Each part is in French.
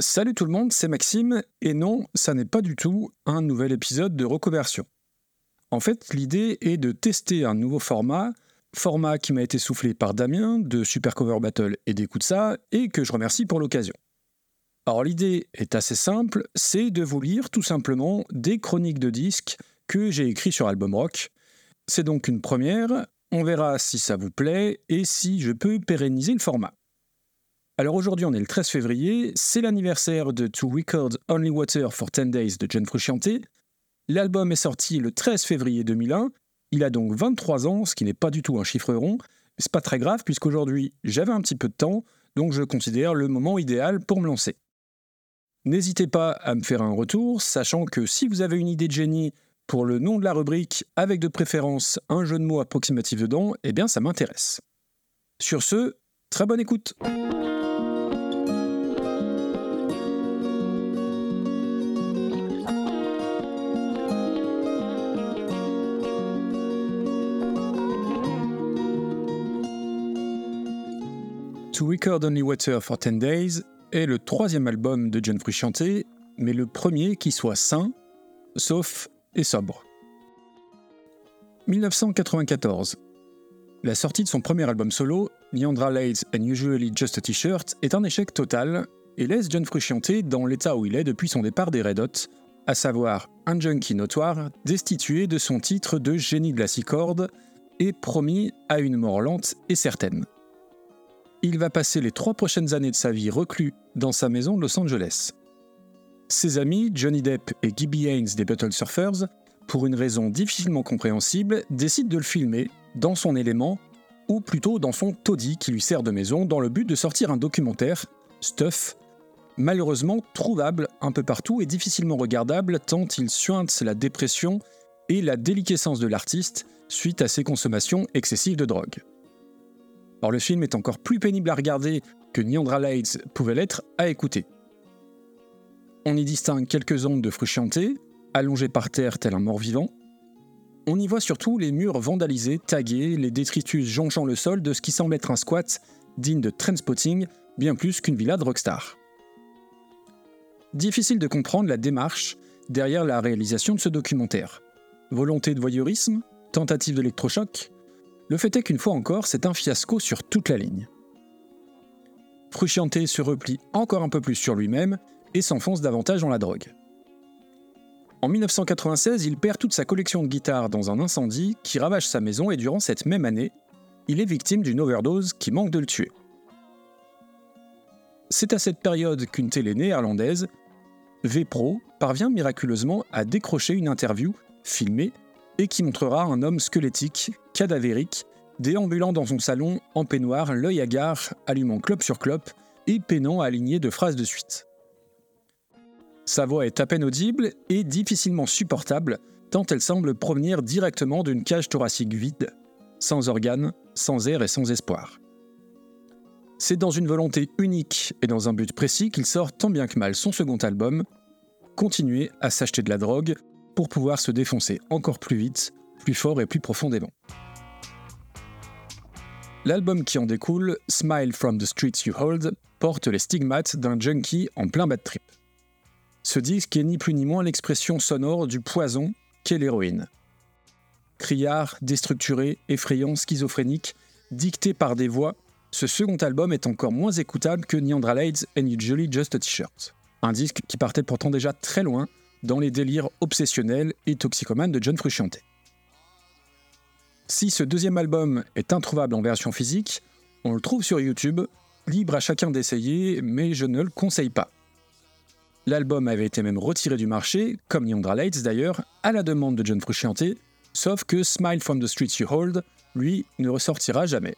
Salut tout le monde, c'est Maxime, et non, ça n'est pas du tout un nouvel épisode de Reconversion. En fait, l'idée est de tester un nouveau format, format qui m'a été soufflé par Damien de Super Cover Battle et d'écoute ça, et que je remercie pour l'occasion. Alors l'idée est assez simple, c'est de vous lire tout simplement des chroniques de disques que j'ai écrits sur Album Rock. C'est donc une première, on verra si ça vous plaît et si je peux pérenniser le format. Alors aujourd'hui, on est le 13 février, c'est l'anniversaire de To Record Only Water for 10 Days de John Frusciante. L'album est sorti le 13 février 2001. Il a donc 23 ans, ce qui n'est pas du tout un chiffre rond. C'est pas très grave puisqu'aujourd'hui, j'avais un petit peu de temps, donc je considère le moment idéal pour me lancer. N'hésitez pas à me faire un retour, sachant que si vous avez une idée de génie pour le nom de la rubrique, avec de préférence un jeu de mots approximatif dedans, eh bien ça m'intéresse. Sur ce, très bonne écoute! To Record Only Water for 10 Days est le troisième album de John Frusciante, mais le premier qui soit sain, sauf et sobre. 1994. La sortie de son premier album solo, Leandra Lays and Usually Just a T-shirt, est un échec total et laisse John Frusciante dans l'état où il est depuis son départ des Red Hot, à savoir un junkie notoire destitué de son titre de génie de la six et promis à une mort lente et certaine il va passer les trois prochaines années de sa vie reclus dans sa maison de Los Angeles. Ses amis, Johnny Depp et Gibby Haynes des Battle Surfers, pour une raison difficilement compréhensible, décident de le filmer dans son élément, ou plutôt dans son taudis qui lui sert de maison, dans le but de sortir un documentaire, Stuff, malheureusement trouvable un peu partout et difficilement regardable tant il suinte la dépression et la déliquescence de l'artiste suite à ses consommations excessives de drogue. Or, le film est encore plus pénible à regarder que Neandra Lights pouvait l'être à écouter. On y distingue quelques ondes de Frusciante, allongées par terre tel un mort-vivant. On y voit surtout les murs vandalisés, tagués, les détritus jonchant le sol de ce qui semble être un squat digne de Trendspotting, bien plus qu'une villa de rockstar. Difficile de comprendre la démarche derrière la réalisation de ce documentaire. Volonté de voyeurisme Tentative d'électrochoc le fait est qu'une fois encore, c'est un fiasco sur toute la ligne. Frusciante se replie encore un peu plus sur lui-même et s'enfonce davantage dans la drogue. En 1996, il perd toute sa collection de guitares dans un incendie qui ravage sa maison et durant cette même année, il est victime d'une overdose qui manque de le tuer. C'est à cette période qu'une télé néerlandaise, V-Pro, parvient miraculeusement à décrocher une interview filmée et qui montrera un homme squelettique, cadavérique, déambulant dans son salon en peignoir, l'œil hagard, allumant clope sur clope et peinant à aligner de phrases de suite. Sa voix est à peine audible et difficilement supportable, tant elle semble provenir directement d'une cage thoracique vide, sans organes, sans air et sans espoir. C'est dans une volonté unique et dans un but précis qu'il sort tant bien que mal son second album, continuer à s'acheter de la drogue pour pouvoir se défoncer encore plus vite, plus fort et plus profondément. L'album qui en découle, Smile from the Streets You Hold, porte les stigmates d'un junkie en plein bad trip. Ce disque est ni plus ni moins l'expression sonore du poison qu'est l'héroïne. Criard, déstructuré, effrayant, schizophrénique, dicté par des voix, ce second album est encore moins écoutable que Neanderthals and Usually Just a T-shirt. Un disque qui partait pourtant déjà très loin dans les délires obsessionnels et toxicomanes de John Frusciante. Si ce deuxième album est introuvable en version physique, on le trouve sur YouTube, libre à chacun d'essayer, mais je ne le conseille pas. L'album avait été même retiré du marché, comme Neandra Lights d'ailleurs, à la demande de John Frusciante, sauf que Smile from the Streets You Hold, lui, ne ressortira jamais.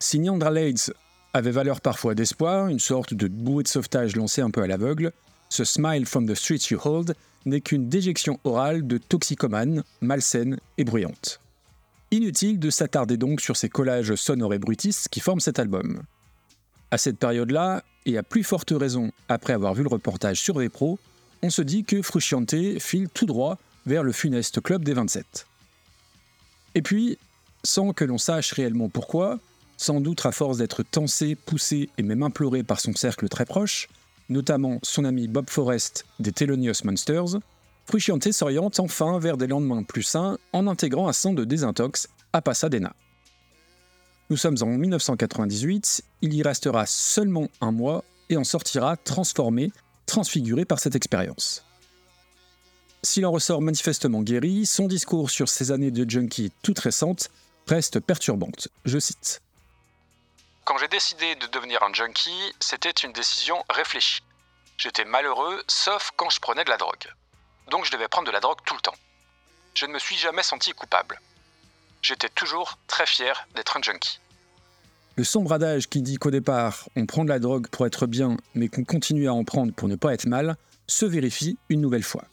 Si Neandra Lights avait valeur parfois d'espoir, une sorte de bouée de sauvetage lancée un peu à l'aveugle, ce Smile from the Streets You Hold n'est qu'une déjection orale de toxicomane, malsaine et bruyante. Inutile de s'attarder donc sur ces collages sonores et brutistes qui forment cet album. À cette période-là, et à plus forte raison après avoir vu le reportage sur Vepro, on se dit que Frusciante file tout droit vers le funeste club des 27. Et puis, sans que l'on sache réellement pourquoi, sans doute à force d'être tensé, poussé et même imploré par son cercle très proche, notamment son ami Bob Forrest des Thelonious Monsters, Frusciante s'oriente enfin vers des lendemains plus sains en intégrant un centre de désintox à Pasadena. Nous sommes en 1998, il y restera seulement un mois et en sortira transformé, transfiguré par cette expérience. S'il en ressort manifestement guéri, son discours sur ses années de junkie toutes récentes reste perturbante. Je cite. Quand j'ai décidé de devenir un junkie, c'était une décision réfléchie. J'étais malheureux, sauf quand je prenais de la drogue. Donc je devais prendre de la drogue tout le temps. Je ne me suis jamais senti coupable. J'étais toujours très fier d'être un junkie. Le sombre adage qui dit qu'au départ, on prend de la drogue pour être bien, mais qu'on continue à en prendre pour ne pas être mal, se vérifie une nouvelle fois.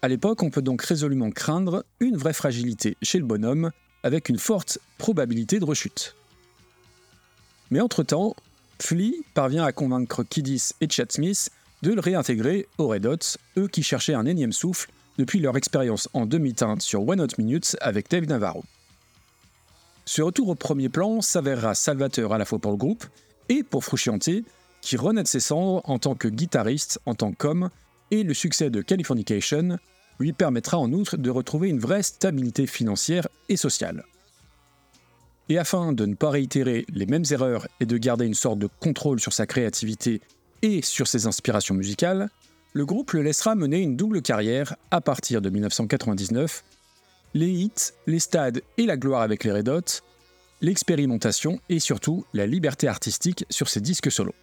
À l'époque, on peut donc résolument craindre une vraie fragilité chez le bonhomme, avec une forte probabilité de rechute. Mais entre-temps, Flea parvient à convaincre Kiddis et Chad Smith de le réintégrer aux Red Hot, eux qui cherchaient un énième souffle depuis leur expérience en demi-teinte sur One Hot Minutes avec Dave Navarro. Ce retour au premier plan s'avérera salvateur à la fois pour le groupe et pour Frusciante, qui renaît de ses cendres en tant que guitariste, en tant qu'homme, et le succès de Californication lui permettra en outre de retrouver une vraie stabilité financière et sociale. Et afin de ne pas réitérer les mêmes erreurs et de garder une sorte de contrôle sur sa créativité et sur ses inspirations musicales, le groupe le laissera mener une double carrière à partir de 1999. Les hits, les stades et la gloire avec les Red Hot, l'expérimentation et surtout la liberté artistique sur ses disques solos.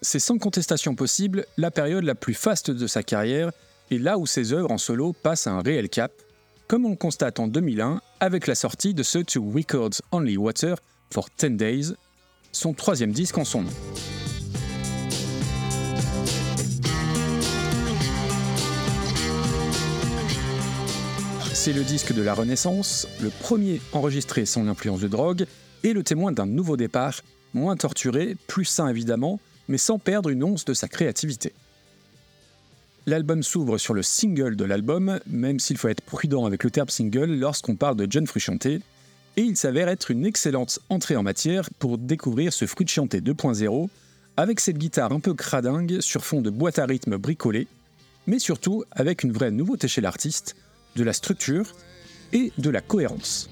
C'est sans contestation possible la période la plus faste de sa carrière et là où ses œuvres en solo passent un réel cap, comme on le constate en 2001 avec la sortie de ce To Records Only Water for 10 Days, son troisième disque en son nom. C'est le disque de la Renaissance, le premier enregistré sans l'influence de drogue, et le témoin d'un nouveau départ, moins torturé, plus sain évidemment, mais sans perdre une once de sa créativité. L'album s'ouvre sur le single de l'album, même s'il faut être prudent avec le terme single lorsqu'on parle de John Frusciante, et il s'avère être une excellente entrée en matière pour découvrir ce Frusciante 2.0, avec cette guitare un peu cradingue sur fond de boîte à rythme bricolée, mais surtout avec une vraie nouveauté chez l'artiste, de la structure et de la cohérence.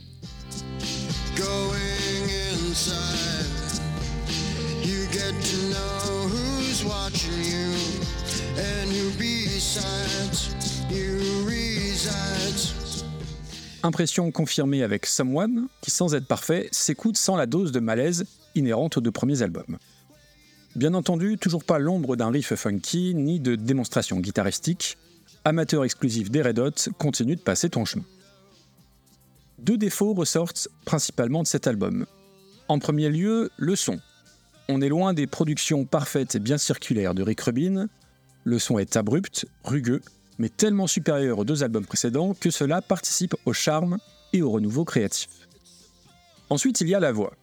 Impression confirmée avec Someone, qui sans être parfait, s'écoute sans la dose de malaise inhérente aux deux premiers albums. Bien entendu, toujours pas l'ombre d'un riff funky ni de démonstration guitaristique. Amateur exclusif des Red Hot, continue de passer ton chemin. Deux défauts ressortent principalement de cet album. En premier lieu, le son. On est loin des productions parfaites et bien circulaires de Rick Rubin. Le son est abrupt, rugueux, mais tellement supérieur aux deux albums précédents que cela participe au charme et au renouveau créatif. Ensuite, il y a la voix.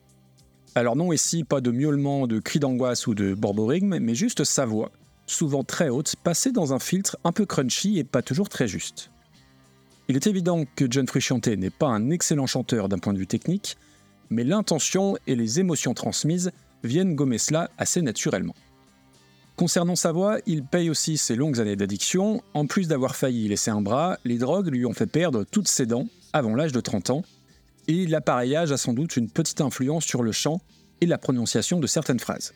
Alors non ici pas de miaulement, de cris d'angoisse ou de borborigme, mais juste sa voix, souvent très haute, passée dans un filtre un peu crunchy et pas toujours très juste. Il est évident que John Frusciante n'est pas un excellent chanteur d'un point de vue technique, mais l'intention et les émotions transmises viennent gommer cela assez naturellement. Concernant sa voix, il paye aussi ses longues années d'addiction. En plus d'avoir failli laisser un bras, les drogues lui ont fait perdre toutes ses dents avant l'âge de 30 ans. Et l'appareillage a sans doute une petite influence sur le chant et la prononciation de certaines phrases.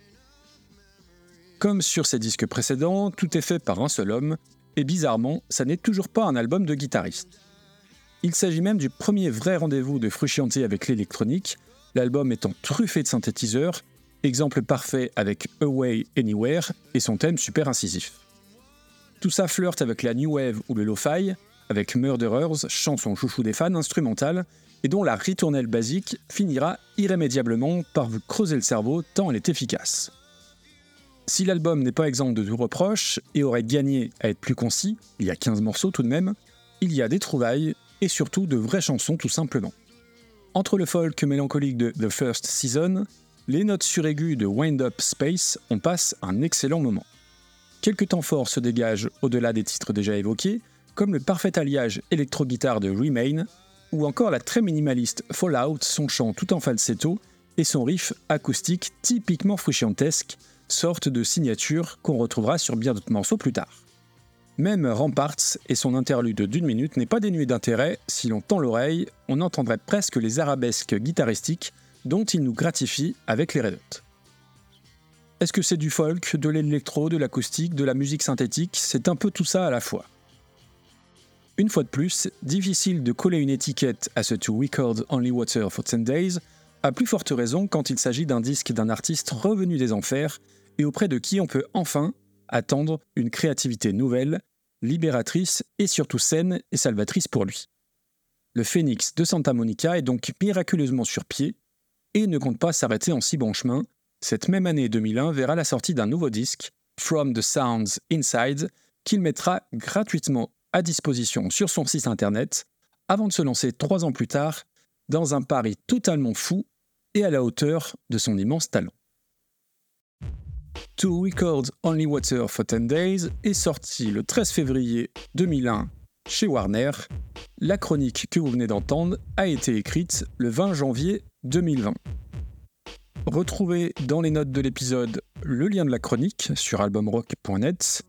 Comme sur ses disques précédents, tout est fait par un seul homme, et bizarrement, ça n'est toujours pas un album de guitariste. Il s'agit même du premier vrai rendez-vous de Frusciante avec l'électronique, l'album étant truffé de synthétiseurs exemple parfait avec Away Anywhere et son thème super incisif. Tout ça flirte avec la new wave ou le lo-fi, avec Murderers, chanson chouchou des fans instrumentale, et dont la ritournelle basique finira irrémédiablement par vous creuser le cerveau tant elle est efficace. Si l'album n'est pas exempt de tout reproche et aurait gagné à être plus concis, il y a 15 morceaux tout de même, il y a des trouvailles et surtout de vraies chansons tout simplement. Entre le folk mélancolique de The First Season les notes suraiguës de Wind Up Space, on passe un excellent moment. Quelques temps forts se dégagent au-delà des titres déjà évoqués, comme le parfait alliage électro-guitare de Remain, ou encore la très minimaliste Fallout, son chant tout en falsetto, et son riff acoustique typiquement frusciantesque, sorte de signature qu'on retrouvera sur bien d'autres morceaux plus tard. Même Ramparts et son interlude d'une minute n'est pas dénué d'intérêt, si l'on tend l'oreille, on entendrait presque les arabesques guitaristiques dont il nous gratifie avec les Red. Est-ce que c'est du folk, de l'électro, de l'acoustique, de la musique synthétique? C'est un peu tout ça à la fois. Une fois de plus, difficile de coller une étiquette à ce To Record Only Water for 10 Days, à plus forte raison quand il s'agit d'un disque d'un artiste revenu des enfers et auprès de qui on peut enfin attendre une créativité nouvelle, libératrice et surtout saine et salvatrice pour lui. Le phénix de Santa Monica est donc miraculeusement sur pied et ne compte pas s'arrêter en si bon chemin. Cette même année 2001 verra la sortie d'un nouveau disque, From the Sounds Inside, qu'il mettra gratuitement à disposition sur son site internet, avant de se lancer trois ans plus tard dans un pari totalement fou et à la hauteur de son immense talent. To Record Only Water for 10 Days est sorti le 13 février 2001 chez Warner. La chronique que vous venez d'entendre a été écrite le 20 janvier 2020. Retrouvez dans les notes de l'épisode le lien de la chronique sur albumrock.net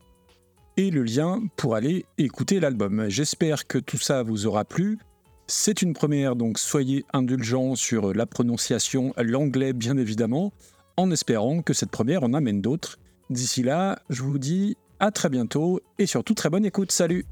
et le lien pour aller écouter l'album. J'espère que tout ça vous aura plu. C'est une première, donc soyez indulgents sur la prononciation, l'anglais bien évidemment, en espérant que cette première en amène d'autres. D'ici là, je vous dis à très bientôt et surtout très bonne écoute. Salut